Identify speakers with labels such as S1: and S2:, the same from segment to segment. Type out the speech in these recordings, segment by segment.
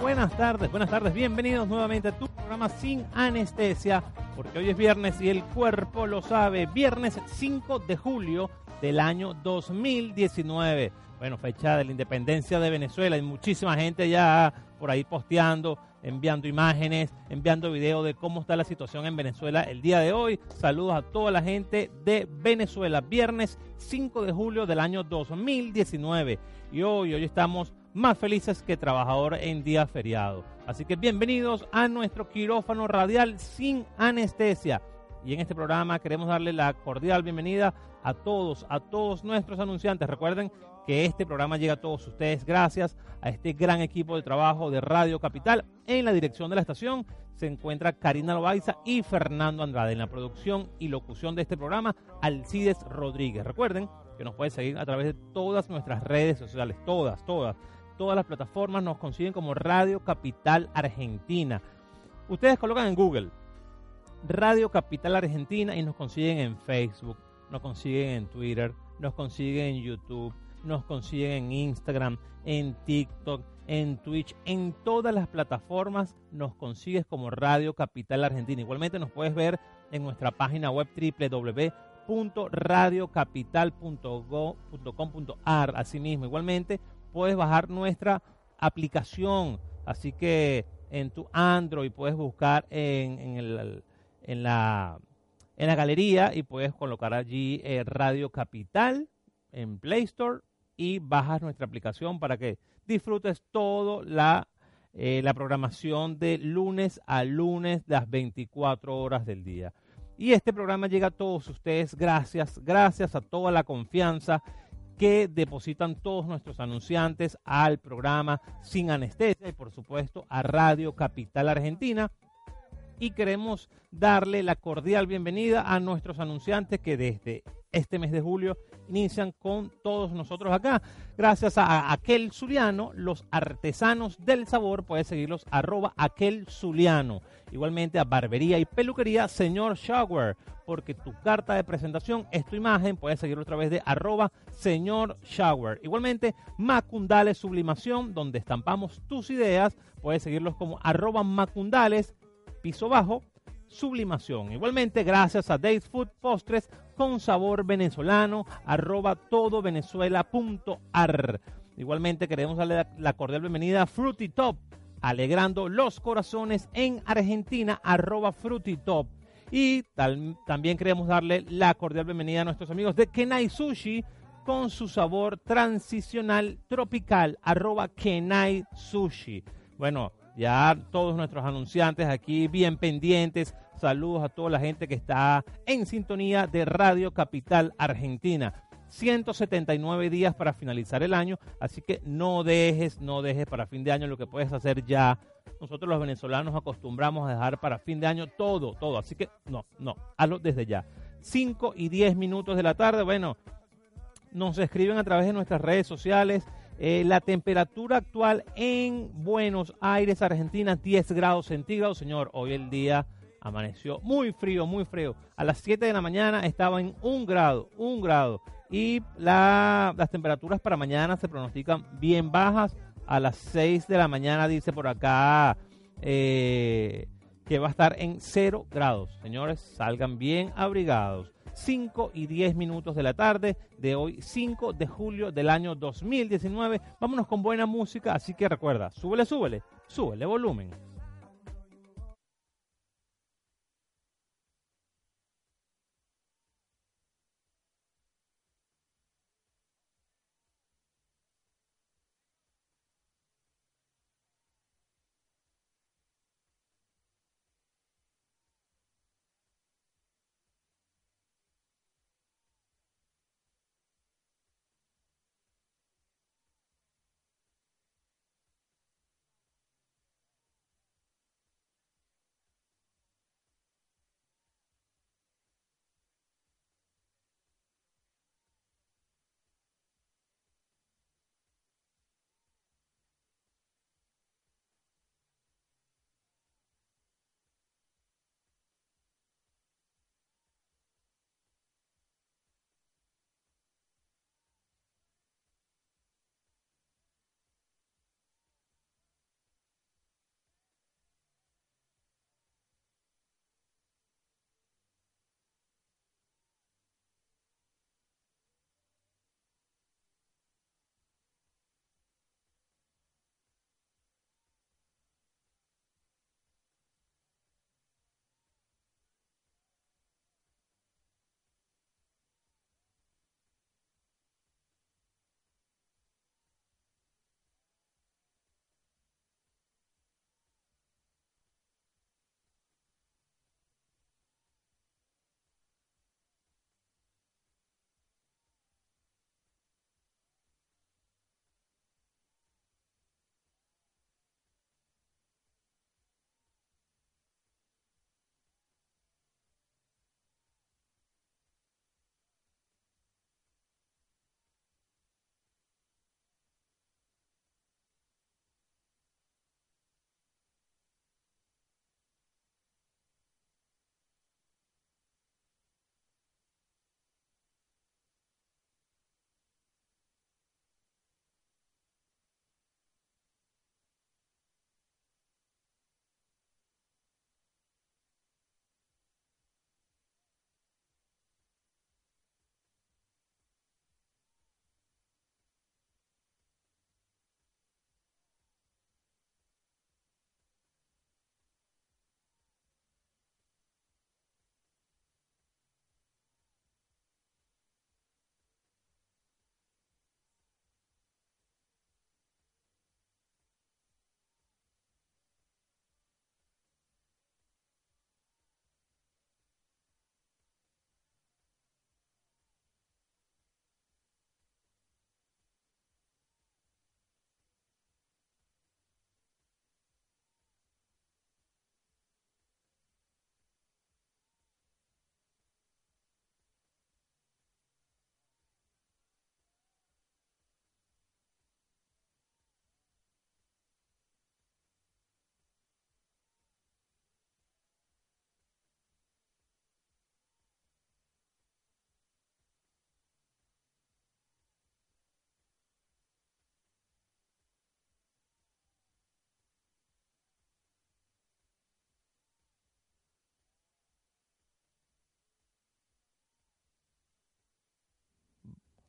S1: Buenas tardes, buenas tardes, bienvenidos nuevamente a tu programa sin anestesia, porque hoy es viernes y el cuerpo lo sabe, viernes 5 de julio del año 2019. Bueno, fecha de la independencia de Venezuela y muchísima gente ya por ahí posteando, enviando imágenes, enviando videos de cómo está la situación en Venezuela el día de hoy. Saludos a toda la gente de Venezuela, viernes 5 de julio del año 2019. Y hoy, hoy estamos más felices que trabajador en día feriado. Así que bienvenidos a nuestro quirófano radial sin anestesia. Y en este programa queremos darle la cordial bienvenida a todos, a todos nuestros anunciantes. Recuerden que este programa llega a todos ustedes gracias a este gran equipo de trabajo de Radio Capital. En la dirección de la estación se encuentra Karina Loaiza y Fernando Andrade. En la producción y locución de este programa, Alcides Rodríguez. Recuerden que nos pueden seguir a través de todas nuestras redes sociales, todas, todas todas las plataformas nos consiguen como Radio Capital Argentina. Ustedes colocan en Google Radio Capital Argentina y nos consiguen en Facebook, nos consiguen en Twitter, nos consiguen en YouTube, nos consiguen en Instagram, en TikTok, en Twitch, en todas las plataformas nos consigues como Radio Capital Argentina. Igualmente nos puedes ver en nuestra página web www.radiocapital.com.ar. Asimismo, igualmente puedes bajar nuestra aplicación. Así que en tu Android puedes buscar en, en, la, en la galería y puedes colocar allí eh, Radio Capital en Play Store y bajas nuestra aplicación para que disfrutes toda la, eh, la programación de lunes a lunes, las 24 horas del día. Y este programa llega a todos ustedes gracias, gracias a toda la confianza que depositan todos nuestros anunciantes al programa Sin Anestesia y por supuesto a Radio Capital Argentina. Y queremos darle la cordial bienvenida a nuestros anunciantes que desde este mes de julio inician con todos nosotros acá. Gracias a Aquel Zuliano, los artesanos del sabor, puedes seguirlos arroba Aquel Zuliano. Igualmente a Barbería y Peluquería, señor Shower, porque tu carta de presentación es tu imagen, puedes seguirlo a través de arroba señor Shower. Igualmente, Macundales Sublimación, donde estampamos tus ideas, puedes seguirlos como arroba Macundales, piso bajo, sublimación. Igualmente, gracias a Days Food Postres con sabor venezolano, arroba todovenezuela.ar. Igualmente, queremos darle la cordial bienvenida a Fruity Top alegrando los corazones en Argentina, arroba Top. Y también queremos darle la cordial bienvenida a nuestros amigos de Kenai Sushi con su sabor transicional tropical, arroba Kenai Sushi. Bueno, ya todos nuestros anunciantes aquí bien pendientes. Saludos a toda la gente que está en sintonía de Radio Capital Argentina. 179 días para finalizar el año, así que no dejes, no dejes para fin de año lo que puedes hacer ya. Nosotros los venezolanos acostumbramos a dejar para fin de año todo, todo, así que no, no, hazlo desde ya. 5 y 10 minutos de la tarde, bueno, nos escriben a través de nuestras redes sociales. Eh, la temperatura actual en Buenos Aires, Argentina, 10 grados centígrados. Señor, hoy el día amaneció muy frío, muy frío. A las 7 de la mañana estaba en un grado, un grado. Y las temperaturas para mañana se pronostican bien bajas. A las 6 de la mañana dice por acá eh, que va a estar en 0 grados. Señores, salgan bien abrigados. 5 y 10 minutos de la tarde de hoy, 5 de julio del año 2019. Vámonos con buena música, así que recuerda, súbele, súbele, súbele volumen.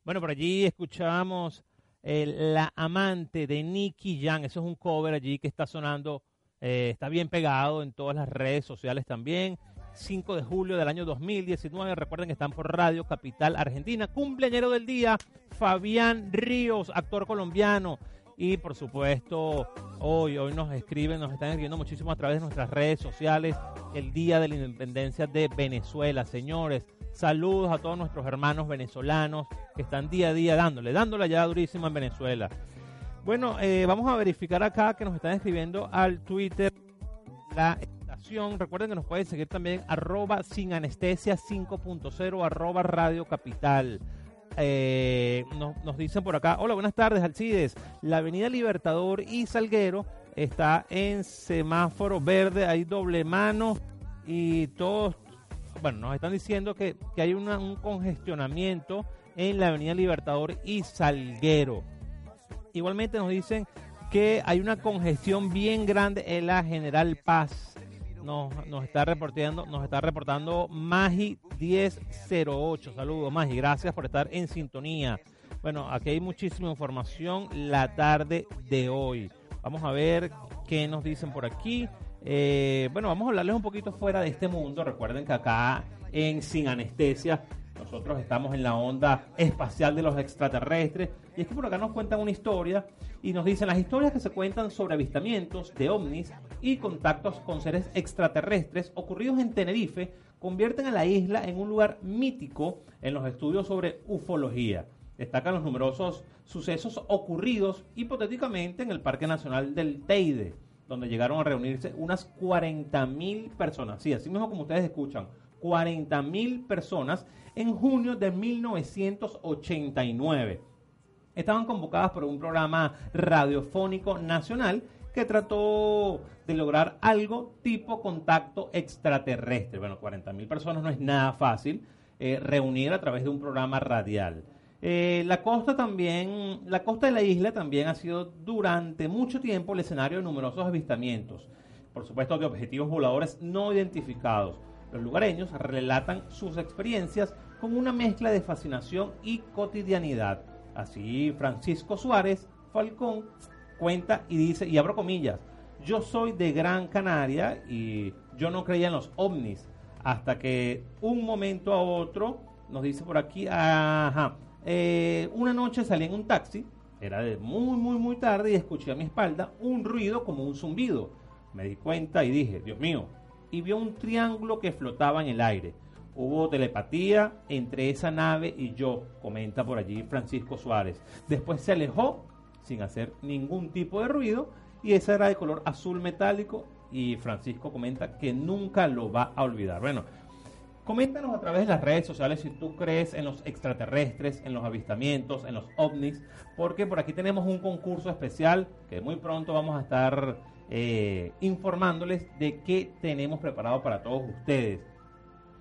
S1: Bueno, por allí escuchábamos La amante de Nicky Jam. Eso es un cover allí que está sonando, eh, está bien pegado en todas las redes sociales también. 5 de julio del año 2019. Recuerden que están por Radio Capital Argentina. Cumpleañero del día, Fabián Ríos, actor colombiano. Y por supuesto, hoy, hoy nos escriben, nos están escribiendo muchísimo a través de nuestras redes sociales el Día de la Independencia de Venezuela. Señores, saludos a todos nuestros hermanos venezolanos que están día a día dándole, dándole ya durísimo en Venezuela. Bueno, eh, vamos a verificar acá que nos están escribiendo al Twitter la estación. Recuerden que nos pueden seguir también arroba sin anestesia 5.0 arroba radio capital. Eh, nos, dicen por acá, hola, buenas tardes, Alcides. La avenida Libertador y Salguero está en semáforo verde, hay doble mano y todos, bueno, nos están diciendo que, hay un congestionamiento en la avenida Libertador y Salguero. Igualmente nos dicen que hay una congestión bien grande en la General Paz. Nos, nos, está reportando, nos está reportando Magi 1008. Saludos, Magi. Gracias por estar en sintonía. Bueno, aquí hay muchísima información la tarde de hoy. Vamos a ver qué nos dicen por aquí. Eh, bueno, vamos a hablarles un poquito fuera de este mundo. Recuerden que acá en Sin Anestesia nosotros estamos en la onda espacial de los extraterrestres. Y es que por acá nos cuentan una historia y nos dicen las historias que se cuentan sobre avistamientos de ovnis y contactos con seres extraterrestres ocurridos en Tenerife convierten a la isla en un lugar mítico en los estudios sobre ufología. Destacan los numerosos sucesos ocurridos hipotéticamente en el Parque Nacional del Teide, donde llegaron a reunirse unas 40.000 personas. Sí, así mismo como ustedes escuchan, 40.000 personas en junio de 1989. Estaban convocadas por un programa radiofónico nacional que trató de lograr algo tipo contacto extraterrestre. Bueno, 40.000 personas no es nada fácil eh, reunir a través de un programa radial. Eh, la costa también, la costa de la isla también ha sido durante mucho tiempo el escenario de numerosos avistamientos, por supuesto de objetivos voladores no identificados. Los lugareños relatan sus experiencias con una mezcla de fascinación y cotidianidad. Así Francisco Suárez Falcón cuenta y dice, y abro comillas, yo soy de Gran Canaria y yo no creía en los ovnis hasta que un momento a otro nos dice por aquí, ajá, eh, una noche salí en un taxi, era de muy, muy, muy tarde y escuché a mi espalda un ruido como un zumbido. Me di cuenta y dije, Dios mío, y vio un triángulo que flotaba en el aire. Hubo telepatía entre esa nave y yo, comenta por allí Francisco Suárez. Después se alejó sin hacer ningún tipo de ruido y esa era de color azul metálico y Francisco comenta que nunca lo va a olvidar. Bueno, Coméntanos a través de las redes sociales si tú crees en los extraterrestres, en los avistamientos, en los ovnis, porque por aquí tenemos un concurso especial que muy pronto vamos a estar eh, informándoles de qué tenemos preparado para todos ustedes.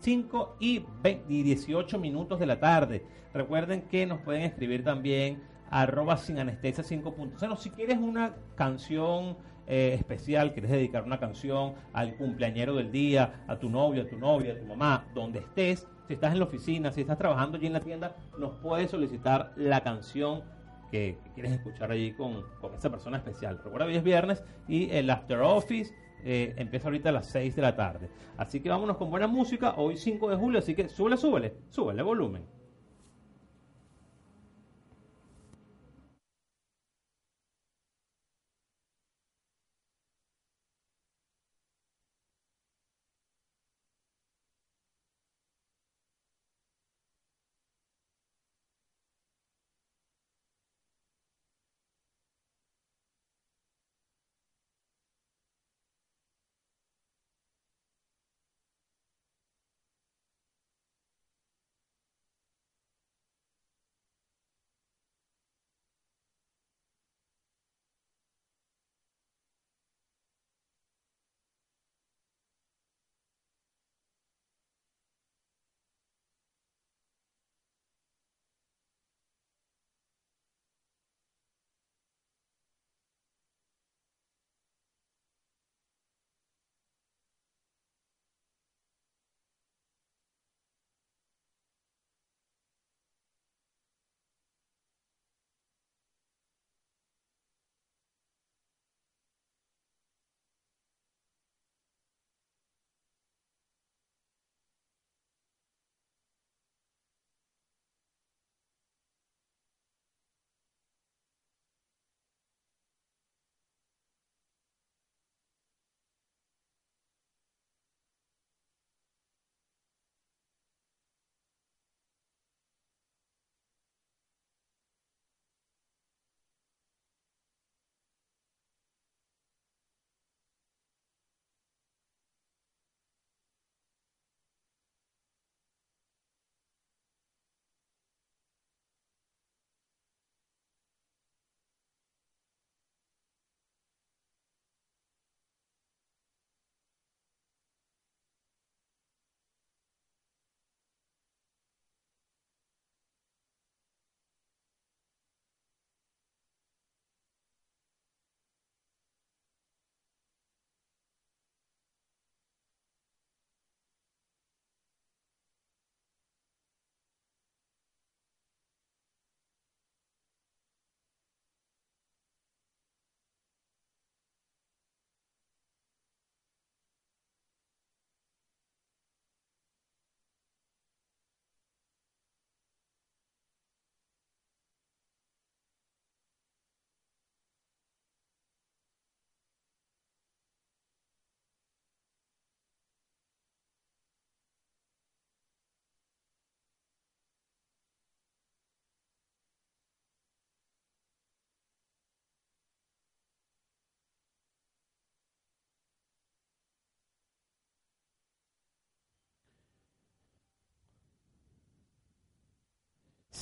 S1: 5 y, 18 minutos de la tarde. Recuerden que nos pueden escribir también arroba sin anestesia 5.0. Si quieres una canción eh, especial, quieres dedicar una canción al cumpleañero del día, a tu novio, a tu novia, a tu mamá, donde estés, si estás en la oficina, si estás trabajando allí en la tienda, nos puedes solicitar la canción que, quieres escuchar allí con, con esa persona especial. Recuerda, hoy es viernes y el After Office eh, empieza ahorita a las 6 de la tarde. Así que vámonos con buena música, hoy 5 de julio, así que súbele, súbele, súbele volumen.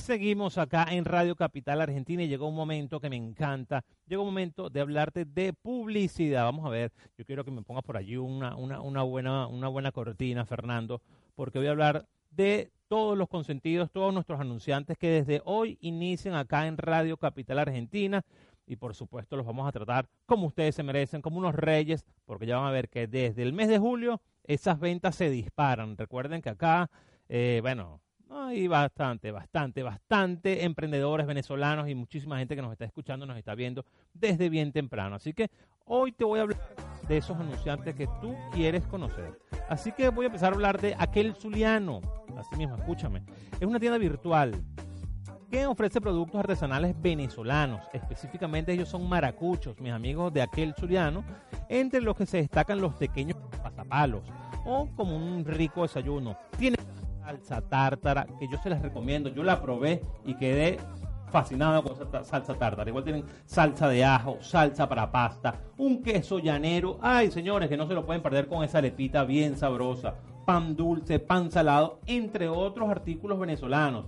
S1: Seguimos acá en Radio Capital Argentina y llegó un momento que me encanta. Llegó un momento de hablarte de publicidad. Vamos a ver, yo quiero que me pongas por allí una, una, una, buena, una buena cortina, Fernando, porque voy a hablar de todos los consentidos, todos nuestros anunciantes que desde hoy inician acá en Radio Capital Argentina. Y por supuesto los vamos a tratar como ustedes se merecen, como unos reyes, porque ya van a ver que desde el mes de julio esas ventas se disparan. Recuerden que acá, eh, bueno, hay bastante, bastante, bastante emprendedores venezolanos y muchísima gente que nos está escuchando, nos está viendo desde bien temprano. Así que hoy te voy a hablar de esos anunciantes que tú quieres conocer. Así que voy a empezar a hablar de Aquel Zuliano. Así mismo, escúchame. Es una tienda virtual que ofrece productos artesanales venezolanos. Específicamente ellos son maracuchos, mis amigos de Aquel Zuliano, entre los que se destacan los pequeños pasapalos o como un rico desayuno. Tiene salsa tártara, que yo se las recomiendo. Yo la probé y quedé fascinado con salsa tártara. Igual tienen salsa de ajo, salsa para pasta, un queso llanero. Ay, señores, que no se lo pueden perder con esa lepita bien sabrosa. Pan dulce, pan salado, entre otros artículos venezolanos.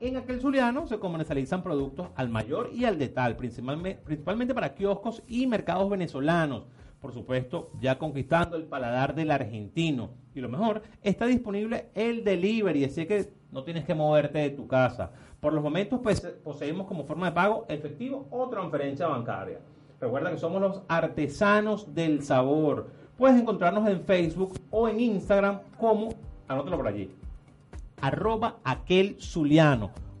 S1: En aquel zuliano se comercializan productos al mayor y al detal, principalmente, principalmente para kioscos y mercados venezolanos por supuesto, ya conquistando el paladar del argentino. Y lo mejor, está disponible el delivery, así que no tienes que moverte de tu casa. Por los momentos pues, poseemos como forma de pago efectivo o transferencia bancaria. Recuerda que somos los artesanos del sabor. Puedes encontrarnos en Facebook o en Instagram como, anótalo por allí, arroba aquel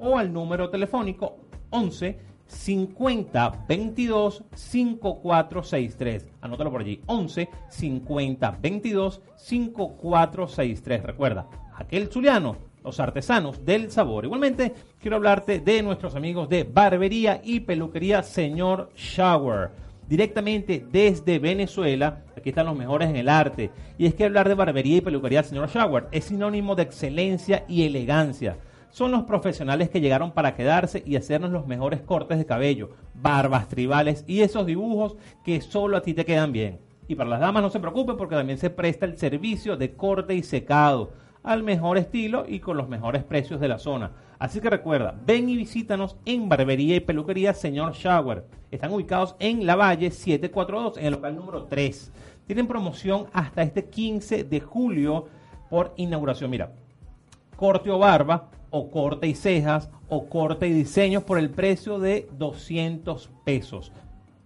S1: o al número telefónico 11 50 22 5463. Anótalo por allí. 11 50 22 5463. Recuerda, aquel zuliano, los artesanos del sabor. Igualmente, quiero hablarte de nuestros amigos de Barbería y Peluquería Señor Shower. Directamente desde Venezuela, aquí están los mejores en el arte. Y es que hablar de barbería y peluquería Señor Shower es sinónimo de excelencia y elegancia son los profesionales que llegaron para quedarse y hacernos los mejores cortes de cabello, barbas tribales y esos dibujos que solo a ti te quedan bien. Y para las damas no se preocupen porque también se presta el servicio de corte y secado al mejor estilo y con los mejores precios de la zona. Así que recuerda, ven y visítanos en Barbería y Peluquería Señor Shower. Están ubicados en La Valle 742, en el local número 3. Tienen promoción hasta este 15 de julio por inauguración. Mira, corte o barba, o corte y cejas, o corte y diseños por el precio de 200 pesos.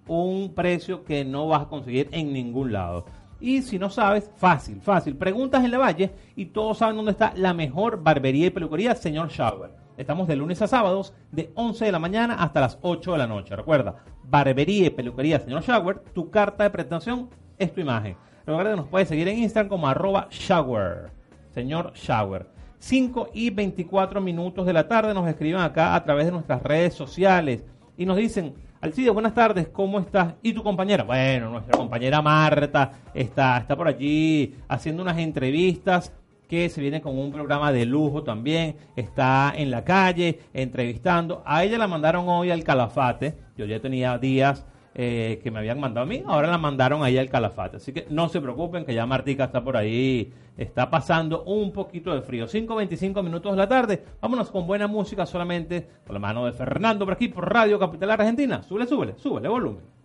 S1: Un precio que no vas a conseguir en ningún lado. Y si no sabes, fácil, fácil. Preguntas en la valle y todos saben dónde está la mejor barbería y peluquería, señor Shower. Estamos de lunes a sábados, de 11 de la mañana hasta las 8 de la noche. Recuerda, barbería y peluquería, señor Shower, tu carta de presentación es tu imagen. Recuerda que nos puedes seguir en Instagram como arroba shower, señor Shower. 5 y 24 minutos de la tarde nos escriben acá a través de nuestras redes sociales y nos dicen, Alcide, buenas tardes, ¿cómo estás? ¿Y tu compañera? Bueno, nuestra compañera Marta está, está por allí haciendo unas entrevistas que se viene con un programa de lujo también, está en la calle entrevistando. A ella la mandaron hoy al Calafate, yo ya tenía días eh, que me habían mandado a mí, ahora la mandaron ahí al Calafate. Así que no se preocupen que ya Martica está por ahí, está pasando un poquito de frío. 5.25 minutos de la tarde, vámonos con buena música solamente, con la mano de Fernando por aquí, por Radio Capital Argentina. Súbele, súbele, súbele volumen.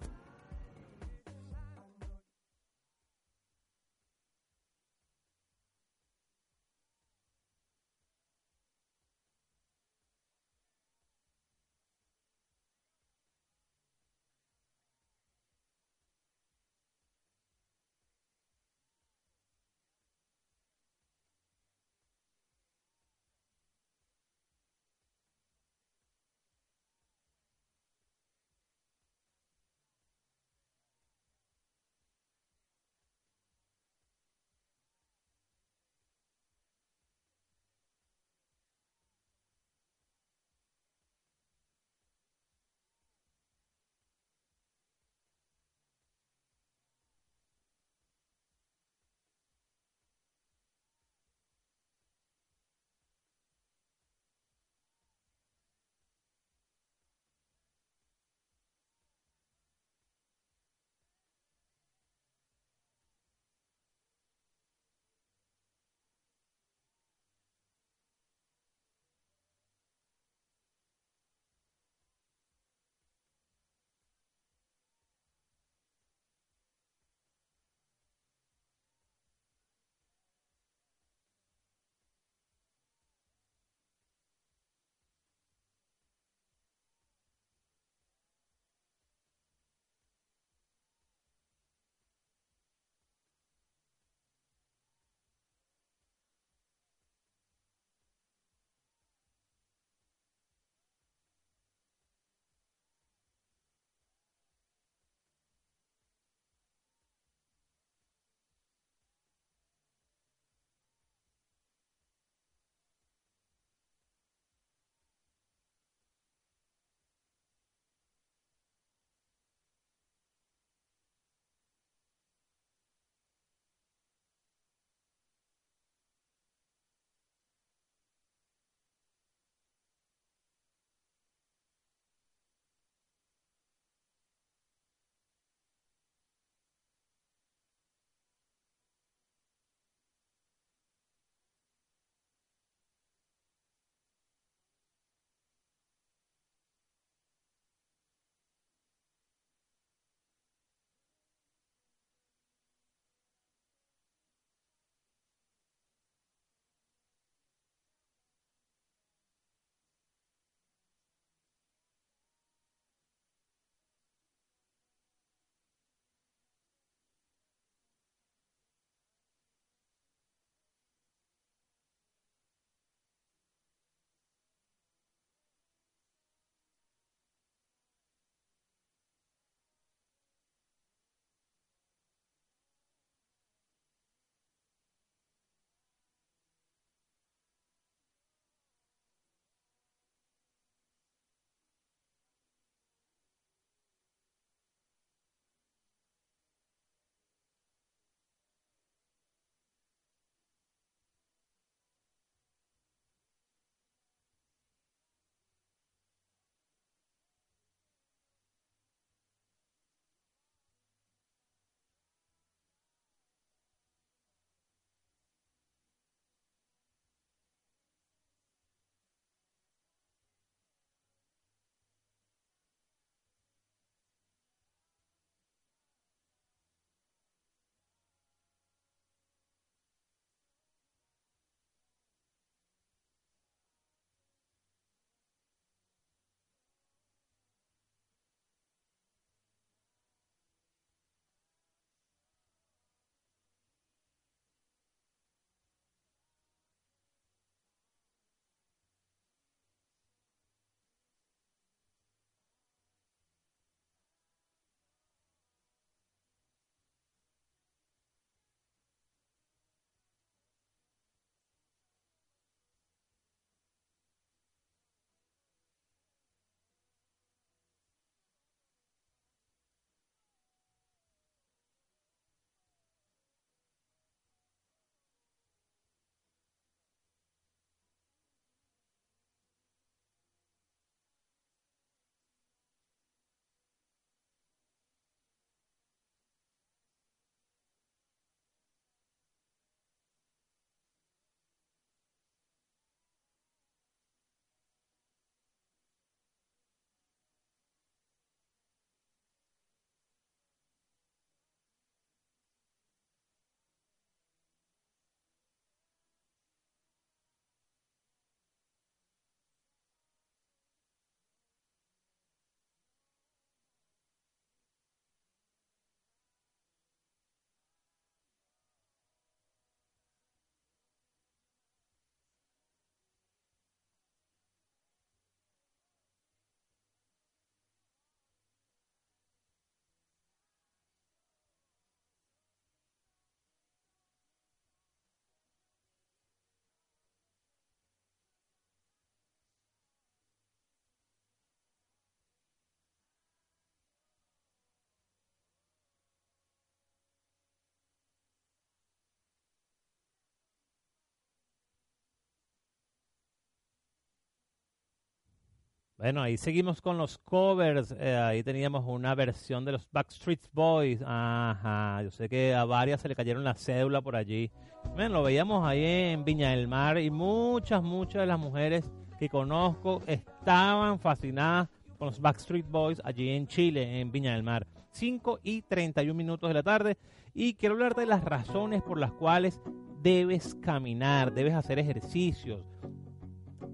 S1: Bueno, ahí seguimos con los covers. Eh, ahí teníamos una versión de los Backstreet Boys. Ajá, yo sé que a varias se le cayeron la cédula por allí. Bueno, lo veíamos ahí en Viña del Mar y muchas, muchas de las mujeres que conozco estaban fascinadas con los Backstreet Boys allí en Chile, en Viña del Mar. 5 y 31 minutos de la tarde. Y quiero hablarte de las razones por las cuales debes caminar, debes hacer ejercicios.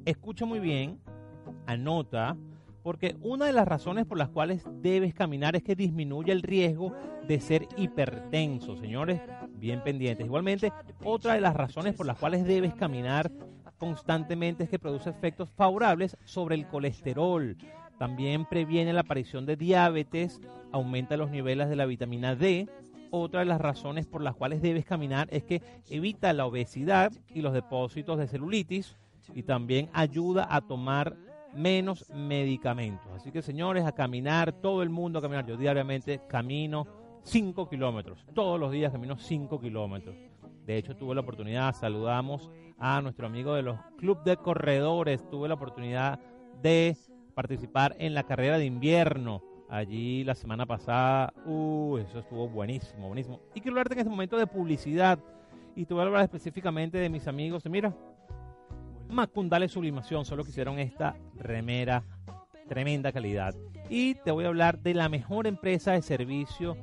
S1: Escucha muy bien anota, porque una de las razones por las cuales debes caminar es que disminuye el riesgo de ser hipertenso, señores, bien pendientes. Igualmente, otra de las razones por las cuales debes caminar constantemente es que produce efectos favorables sobre el colesterol. También previene la aparición de diabetes, aumenta los niveles de la vitamina D. Otra de las razones por las cuales debes caminar es que evita la obesidad y los depósitos de celulitis y también ayuda a tomar menos medicamentos. Así que señores, a caminar, todo el mundo a caminar. Yo diariamente camino 5 kilómetros, todos los días camino 5 kilómetros. De hecho, tuve la oportunidad, saludamos a nuestro amigo de los Club de Corredores, tuve la oportunidad de participar en la carrera de invierno. Allí la semana pasada, uh, eso estuvo buenísimo, buenísimo. Y quiero hablarte en este momento de publicidad. Y te voy a hablar específicamente de mis amigos. Mira, Macundales Sublimación, solo que hicieron esta remera tremenda calidad. Y te voy a hablar de la mejor empresa de servicio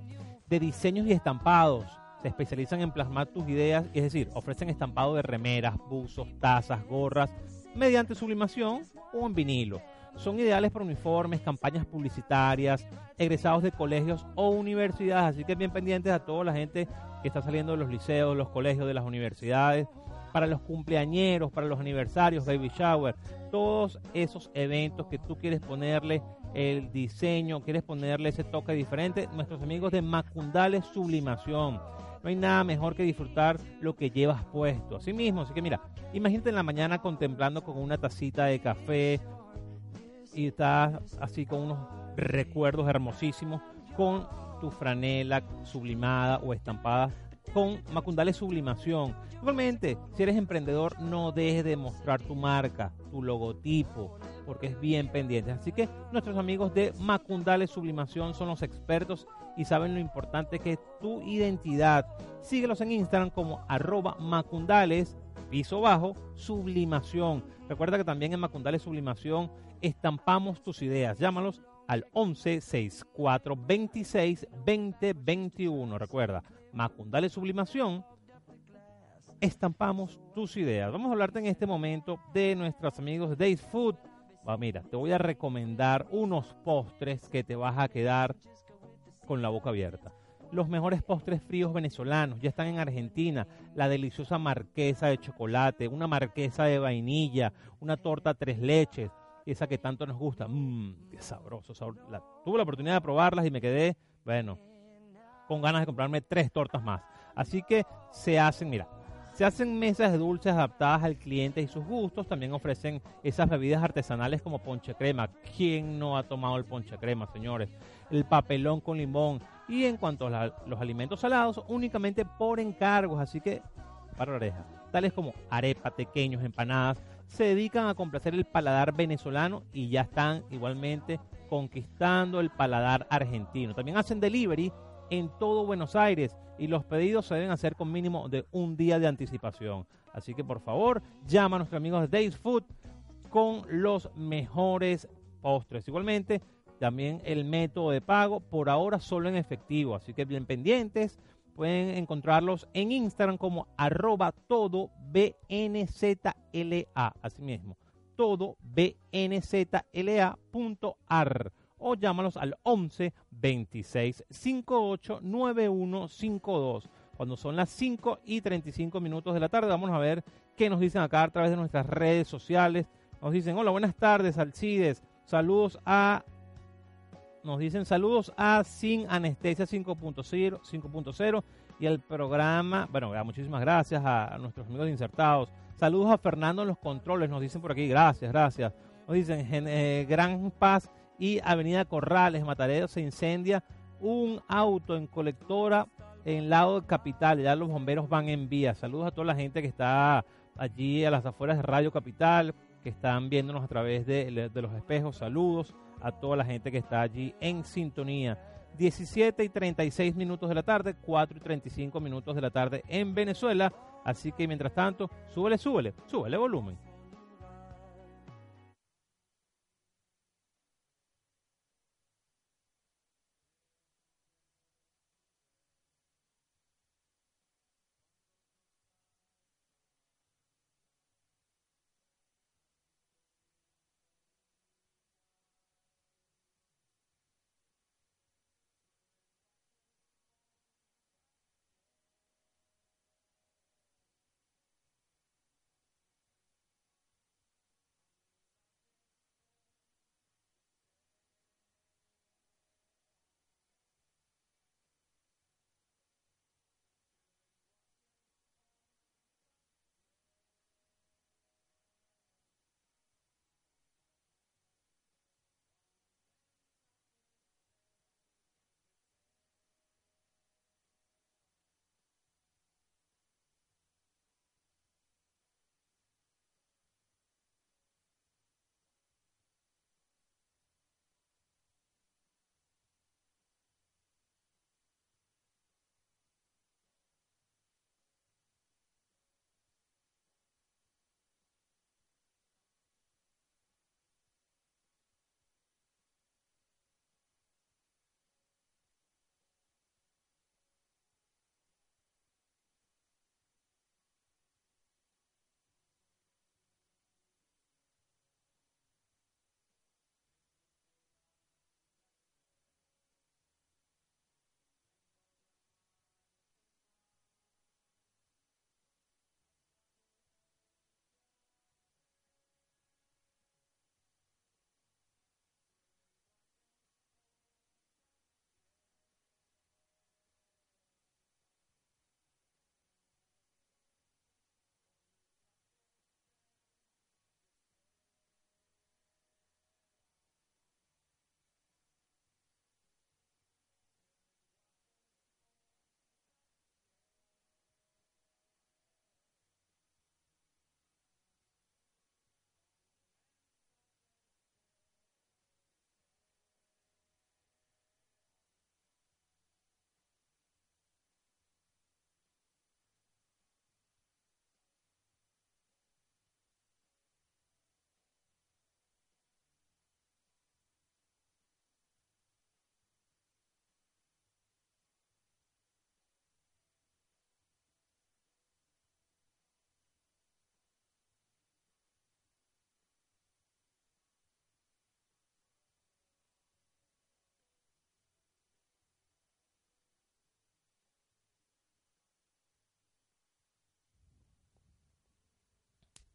S1: de diseños y estampados. Se especializan en plasmar tus ideas, es decir, ofrecen estampado de remeras, buzos, tazas, gorras, mediante sublimación o en vinilo. Son ideales para uniformes, campañas publicitarias, egresados de colegios o universidades. Así que bien pendientes a toda la gente que está saliendo de los liceos, los colegios, de las universidades para los cumpleañeros, para los aniversarios, baby shower, todos esos eventos que tú quieres ponerle el diseño, quieres ponerle ese toque diferente, nuestros amigos de Macundales Sublimación. No hay nada mejor que disfrutar lo que llevas puesto. Así mismo, así que mira, imagínate en la mañana contemplando con una tacita de café y estás así con unos recuerdos hermosísimos con tu franela sublimada o estampada con Macundales Sublimación. Igualmente, si eres emprendedor, no dejes de mostrar tu marca, tu logotipo, porque es bien pendiente. Así que nuestros amigos de Macundales Sublimación son los expertos y saben lo importante que es tu identidad. Síguelos en Instagram como arroba Macundales, piso bajo, sublimación. Recuerda que también en Macundales Sublimación estampamos tus ideas. Llámalos al 11 64 26 20 21. Recuerda, Macundale Sublimación, estampamos tus ideas. Vamos a hablarte en este momento de nuestros amigos de Days Food. mira, te voy a recomendar unos postres que te vas a quedar con la boca abierta. Los mejores postres fríos venezolanos ya están en Argentina. La deliciosa marquesa de chocolate, una marquesa de vainilla, una torta tres leches, esa que tanto nos gusta. Mmm, qué sabroso. tuve la oportunidad de probarlas y me quedé, bueno, con ganas de comprarme tres tortas más. Así que se hacen, mira, se hacen mesas de dulces adaptadas al cliente y sus gustos. También ofrecen esas bebidas artesanales como ponche crema. ¿Quién no ha tomado el ponche crema, señores? El papelón con limón. Y en cuanto a los alimentos salados, únicamente por encargos. Así que, para oreja. Tales como arepa, pequeños, empanadas. Se dedican a complacer el paladar venezolano y ya están igualmente conquistando el paladar argentino. También hacen delivery en todo Buenos Aires y los pedidos se deben hacer con mínimo de un día de anticipación. Así que por favor, llama a nuestros amigos de Days Food con los mejores postres. Igualmente, también el método de pago por ahora solo en efectivo. Así que bien pendientes. Pueden encontrarlos en Instagram como arroba todo BNZLA. Así mismo, todo BNZLA.ar o llámalos al 11 26 58 9152. Cuando son las 5 y 35 minutos de la tarde, vamos a ver qué nos dicen acá a través de nuestras redes sociales. Nos dicen, hola, buenas tardes, Alcides. Saludos a nos dicen saludos a Sin Anestesia 5.0 5.0 y el programa, bueno, muchísimas gracias a, nuestros amigos insertados. Saludos a Fernando en los controles, nos dicen por aquí, gracias, gracias. Nos dicen eh, Gran Paz y Avenida Corrales, Matareo, se incendia un auto en colectora en lado de Capital. Ya los bomberos van en vía. Saludos a toda la gente que está allí a las afueras de Radio Capital. que están viéndonos a través de, de los espejos. Saludos a toda la gente que está allí en sintonía. 17 y 36 minutos de la tarde, 4 y 35 minutos de la tarde en Venezuela. Así que mientras tanto, súbele, súbele, súbele volumen.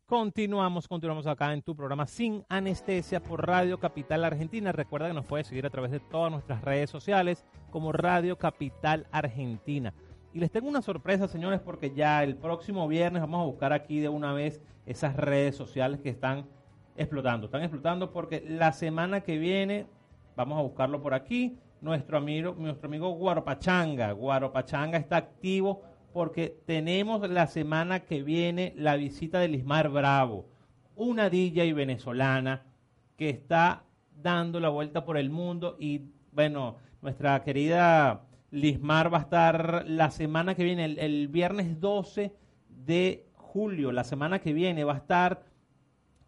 S1: Continuamos, continuamos acá en tu programa Sin Anestesia por Radio Capital Argentina. Recuerda que nos puedes seguir a través de todas nuestras redes sociales como Radio Capital Argentina. Y les tengo una sorpresa, señores, porque ya el próximo viernes vamos a buscar aquí de una vez esas redes sociales que están explotando. Están explotando porque la semana que viene, vamos a buscarlo por aquí, nuestro amigo, nuestro amigo Guaropachanga. Guaropachanga está activo porque tenemos la semana que viene la visita de Lismar Bravo, una DJ venezolana que está dando la vuelta por el mundo y bueno, nuestra querida Lismar va a estar la semana que viene, el, viernes 12 de julio, la semana que viene va a estar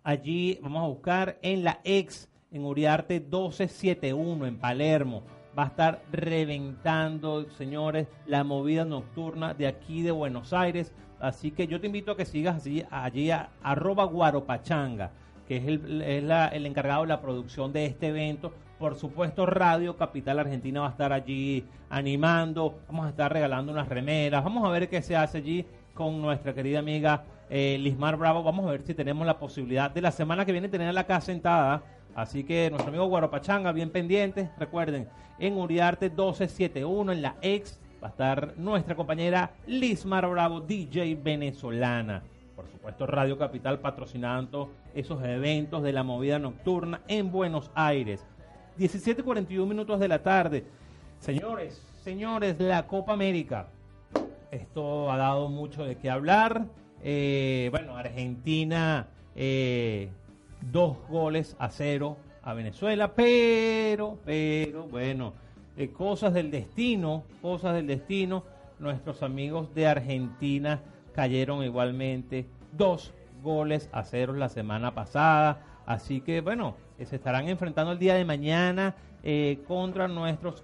S1: allí, vamos a buscar en la ex, en Uriarte 1271 en Palermo va a estar reventando, señores, la movida nocturna de aquí de Buenos Aires. Así que yo te invito a que sigas allí, allí a arroba guaropachanga, que es, el, el encargado de la producción de este evento. Por supuesto, Radio Capital Argentina va a estar allí animando, vamos a estar regalando unas remeras, vamos a ver qué se hace allí con nuestra querida amiga eh, Lismar Bravo. Vamos a ver si tenemos la posibilidad de la semana que viene tenerla acá sentada Así que nuestro amigo Guaropachanga, bien pendiente. Recuerden, en Uriarte 1271, en la ex, va a estar nuestra compañera Lismar Bravo, DJ venezolana. Por supuesto, Radio Capital patrocinando esos eventos de la movida nocturna en Buenos Aires. 17.41 minutos de la tarde. Señores, señores, la Copa América. Esto ha dado mucho de qué hablar. Eh, bueno, Argentina eh, dos goles a cero a Venezuela, pero, pero, bueno, eh, cosas del destino, cosas del destino, nuestros amigos de Argentina cayeron igualmente dos goles a cero la semana pasada, así que bueno, eh, se estarán enfrentando el día de mañana eh, contra nuestros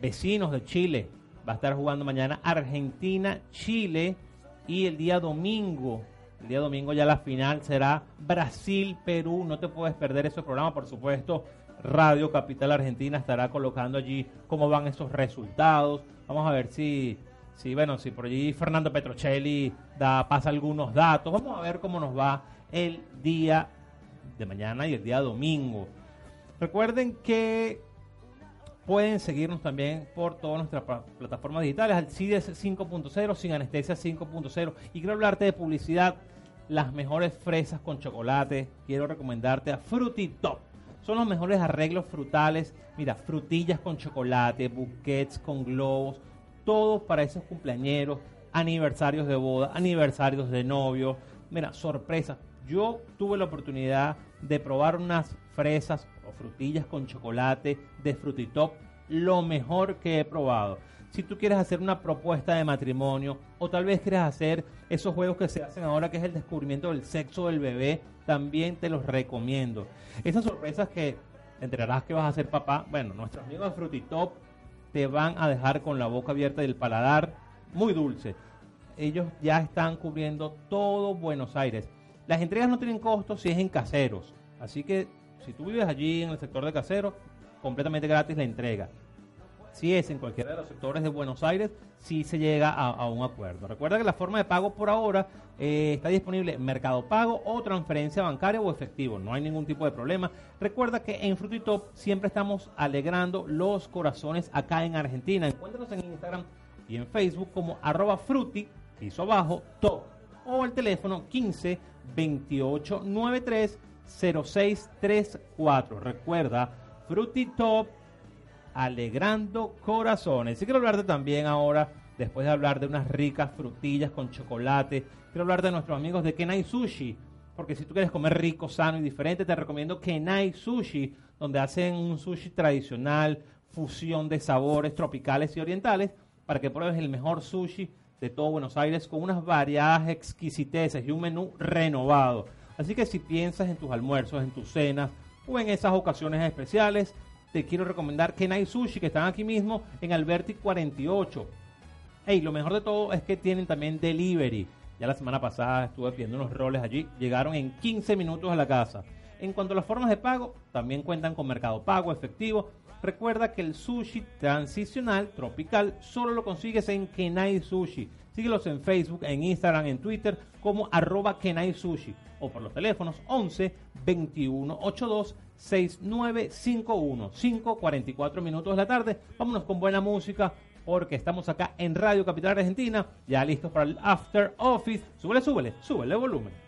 S1: vecinos de Chile. Va a estar jugando mañana Argentina, Chile y el día domingo el día domingo ya la final será Brasil-Perú. No te puedes perder ese programa, por supuesto. Radio Capital Argentina estará colocando allí cómo van esos resultados. Vamos a ver si, si bueno, si por allí Fernando Petrocelli da, pasa algunos datos. Vamos a ver cómo nos va el día de mañana y el día domingo. Recuerden que pueden seguirnos también por todas nuestras plataformas digitales, al CIDES 5.0, sin anestesia 5.0. Y quiero hablarte de publicidad las mejores fresas con chocolate. Quiero recomendarte a Fruity Top. Son los mejores arreglos frutales. Mira, frutillas con chocolate, buquets con globos, todo para esos cumpleañeros, aniversarios de boda, aniversarios de novio. Mira, sorpresa. Yo tuve la oportunidad de probar unas fresas o frutillas con chocolate de Fruity Top, lo mejor que he probado si tú quieres hacer una propuesta de matrimonio o tal vez quieres hacer esos juegos que se hacen ahora que es el descubrimiento del sexo del bebé, también te los recomiendo. Esas sorpresas que enterarás que vas a ser papá, bueno, nuestros amigos de Frutitop te van a dejar con la boca abierta y el paladar muy dulce. Ellos ya están cubriendo todo Buenos Aires. Las entregas no tienen costo si es en caseros. Así que si tú vives allí en el sector de caseros, completamente gratis la entrega si es en cualquiera de los sectores de Buenos Aires, si se llega a, un acuerdo. Recuerda que la forma de pago por ahora eh, está disponible Mercado Pago o transferencia bancaria o efectivo. No hay ningún tipo de problema. Recuerda que en Frutitop siempre estamos alegrando los corazones acá en Argentina. Encuéntranos en Instagram y en Facebook como arroba fruti, piso abajo, top. O el teléfono 15 28 93 0634. Recuerda, Frutitop alegrando corazones. Y quiero hablarte también ahora, después de hablar de unas ricas frutillas con chocolate, quiero hablar de nuestros amigos de Kenai Sushi. Porque si tú quieres comer rico, sano y diferente, te recomiendo Kenai Sushi, donde hacen un sushi tradicional, fusión de sabores tropicales y orientales, para que pruebes el mejor sushi de todo Buenos Aires con unas variadas exquisiteces y un menú renovado. Así que si piensas en tus almuerzos, en tus cenas o en esas ocasiones especiales, te quiero recomendar Kenai Sushi, que están aquí mismo en Alberti 48. Hey, lo mejor de todo es que tienen también delivery. Ya la semana pasada estuve pidiendo unos roles allí, llegaron en 15 minutos a la casa. En cuanto a las formas de pago, también cuentan con mercado pago efectivo. Recuerda que el sushi transicional tropical solo lo consigues en Kenai Sushi. Síguelos en Facebook, en Instagram, en Twitter como arroba Kenai Sushi o por los teléfonos 11 21 82 6951 5.44 minutos de la tarde. Vámonos con buena música porque estamos acá en Radio Capital Argentina, ya listos para el After Office. Súbele, súbele, súbele volumen.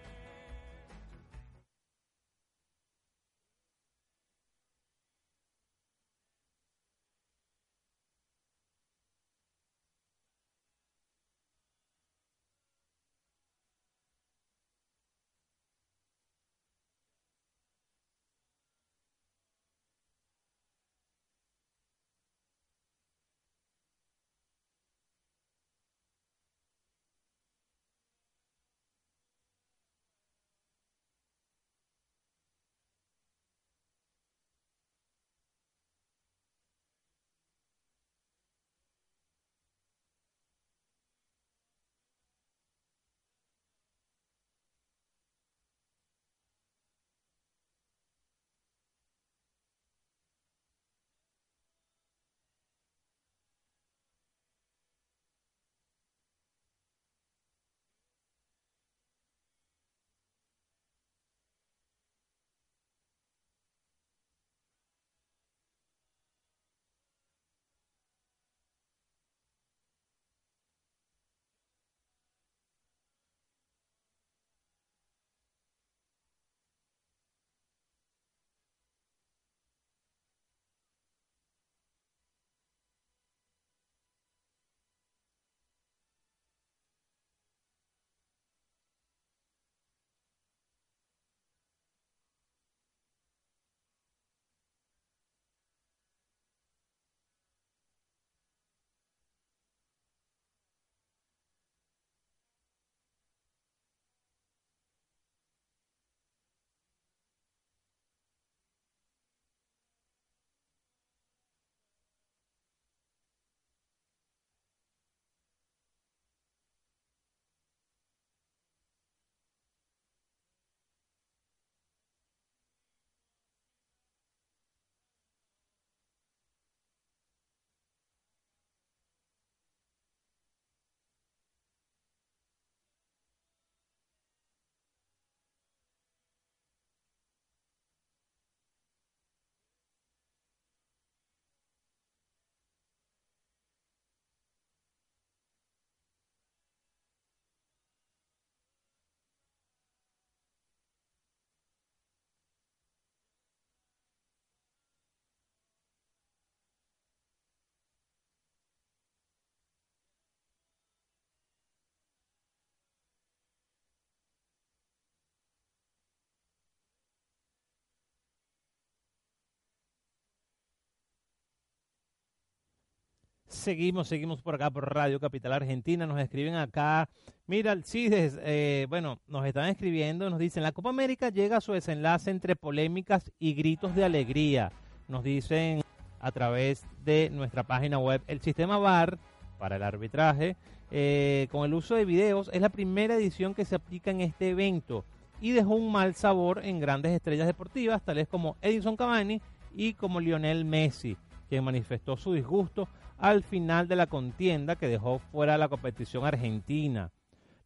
S1: Seguimos, seguimos por acá por Radio Capital Argentina. Nos escriben acá. Mira, Alcides, eh, bueno, nos están escribiendo, nos dicen, la Copa América llega a su desenlace entre polémicas y gritos de alegría. Nos dicen a través de nuestra página web, el sistema VAR para el arbitraje, eh, con el uso de videos, es la primera edición que se aplica en este evento y dejó un mal sabor en grandes estrellas deportivas, tales como Edison Cavani y como Lionel Messi, quien manifestó su disgusto al final de la contienda que dejó fuera la competición argentina.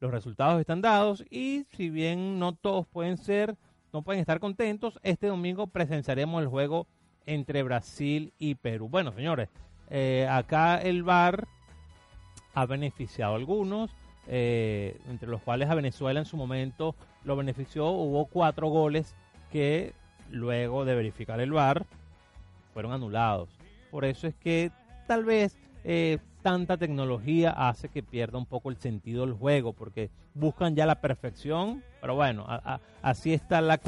S1: Los resultados están dados y si bien no todos pueden ser, no pueden estar contentos, este domingo presenciaremos el juego entre Brasil y Perú. Bueno, señores, eh, acá el VAR ha beneficiado a algunos, eh, entre los cuales a Venezuela en su momento lo benefició. Hubo cuatro goles que luego de verificar el VAR fueron anulados. Por eso es que tal vez eh, tanta tecnología hace que pierda un poco el sentido del juego, porque buscan ya la perfección, pero bueno, así está la...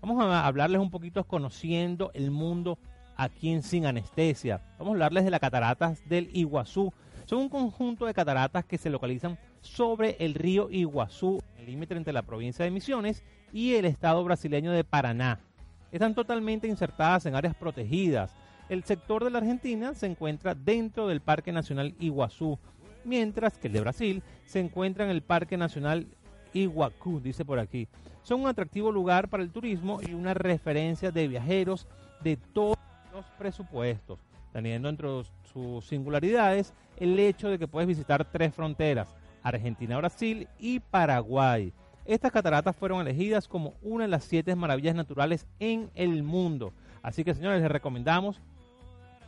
S1: Vamos a hablarles un poquito conociendo el mundo aquí en Sin Anestesia. Vamos a hablarles de las cataratas del Iguazú. Son un conjunto de cataratas que se localizan sobre el río Iguazú, el límite entre la provincia de Misiones y el estado brasileño de Paraná. Están totalmente insertadas en áreas protegidas, el sector de la Argentina se encuentra dentro del Parque Nacional Iguazú, mientras que el de Brasil se encuentra en el Parque Nacional Iguacú, dice por aquí. Son un atractivo lugar para el turismo y una referencia de viajeros de todos los presupuestos, teniendo entre sus singularidades el hecho de que puedes visitar tres fronteras, Argentina, Brasil y Paraguay. Estas cataratas fueron elegidas como una de las siete maravillas naturales en el mundo. Así que señores, les recomendamos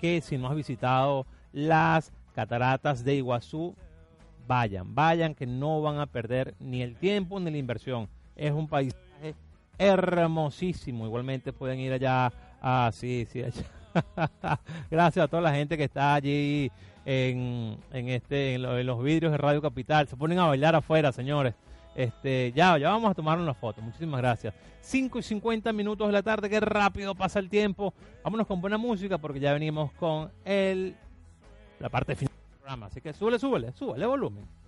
S1: que si no has visitado las cataratas de Iguazú, vayan, vayan que no van a perder ni el tiempo ni la inversión. Es un paisaje hermosísimo. Igualmente pueden ir allá. Ah, sí, allá. Gracias a toda la gente que está allí en, en este, en, los vidrios de Radio Capital. Se ponen a bailar afuera, señores. Este, ya, ya vamos a tomar una foto. Muchísimas gracias. 5 y 50 minutos de la tarde, qué rápido pasa el tiempo. Vámonos con buena música porque ya venimos con el la parte final del programa. Así que súbele, súbele, súbele volumen.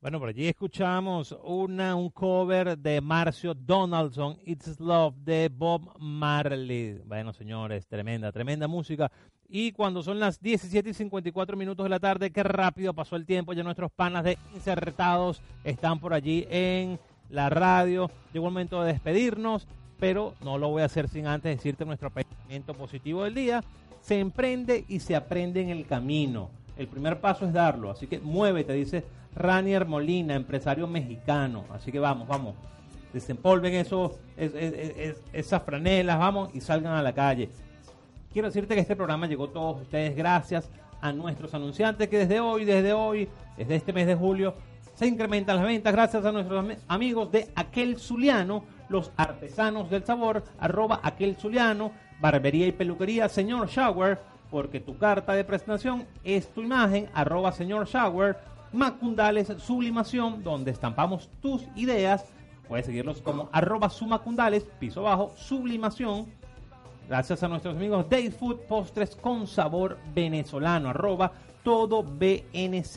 S1: Bueno, por allí escuchamos una, un cover de Marcio Donaldson, It's Love, de Bob Marley. Bueno, señores, tremenda, tremenda música. Y cuando son las 17 y 54 minutos de la tarde, qué rápido pasó el tiempo. Ya nuestros panas de Insertados están por allí en la radio. Llegó el momento de despedirnos, pero no lo voy a hacer sin antes decirte nuestro pensamiento positivo del día. Se emprende y se aprende en el camino. El primer paso es darlo, así que muévete, dice Ranier Molina, empresario mexicano. Así que vamos, vamos. Desempolven eso, esas franelas, vamos, y salgan a la calle. Quiero decirte que este programa llegó a todos ustedes gracias a nuestros anunciantes que desde hoy, desde hoy, desde este mes de julio, se incrementan las ventas gracias a nuestros amigos de Aquel Zuliano, los artesanos del sabor, arroba Aquel Zuliano, barbería y peluquería, señor Shower, porque tu carta de presentación es tu imagen, arroba señor Shower, Macundales Sublimación, donde estampamos tus ideas. Puedes seguirlos como arroba sumacundales, piso bajo, sublimación. Gracias a nuestros amigos Day Food Postres con sabor venezolano, arroba todo bnzla.ar.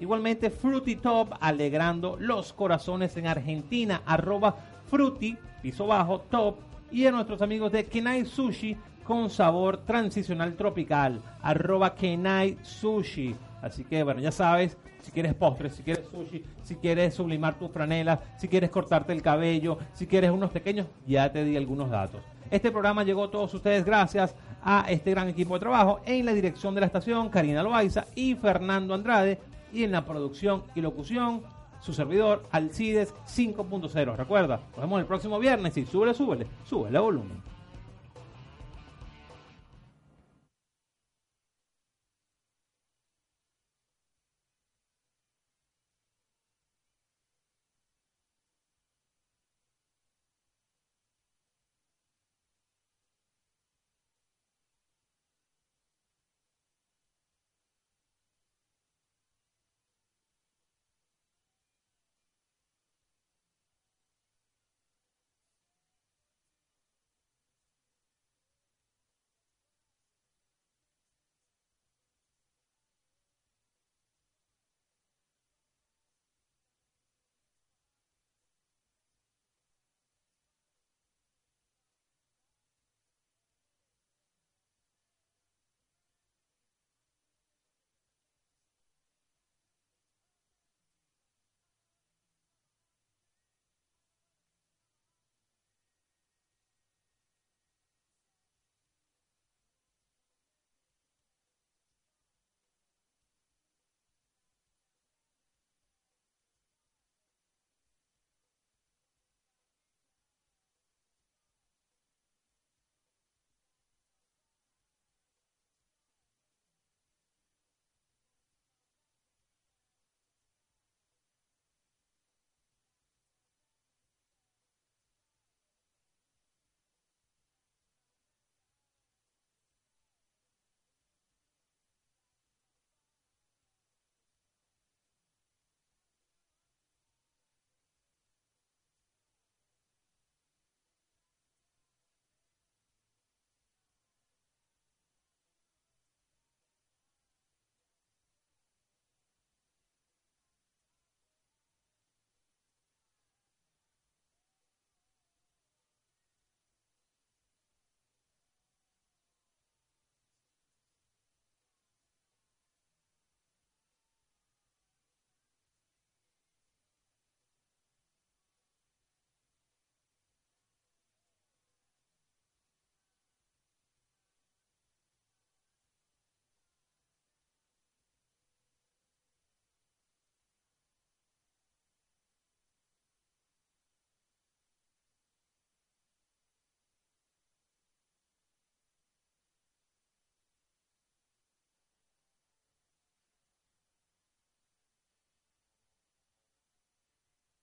S1: Igualmente Fruity Top, alegrando los corazones en Argentina, arroba Fruity, piso bajo, top. Y a nuestros amigos de Kenai Sushi con sabor transicional tropical, arroba Kenai Sushi. Así que bueno, ya sabes, si quieres postres, si quieres sushi, si quieres sublimar tus franelas, si quieres cortarte el cabello, si quieres unos pequeños, ya te di algunos datos. Este programa llegó a todos ustedes gracias a este gran equipo de trabajo en la dirección de la estación, Karina Loaiza y Fernando Andrade, y en la producción y locución, su servidor Alcides 5.0. Recuerda, nos vemos el próximo viernes y súbele, súbele, súbele volumen.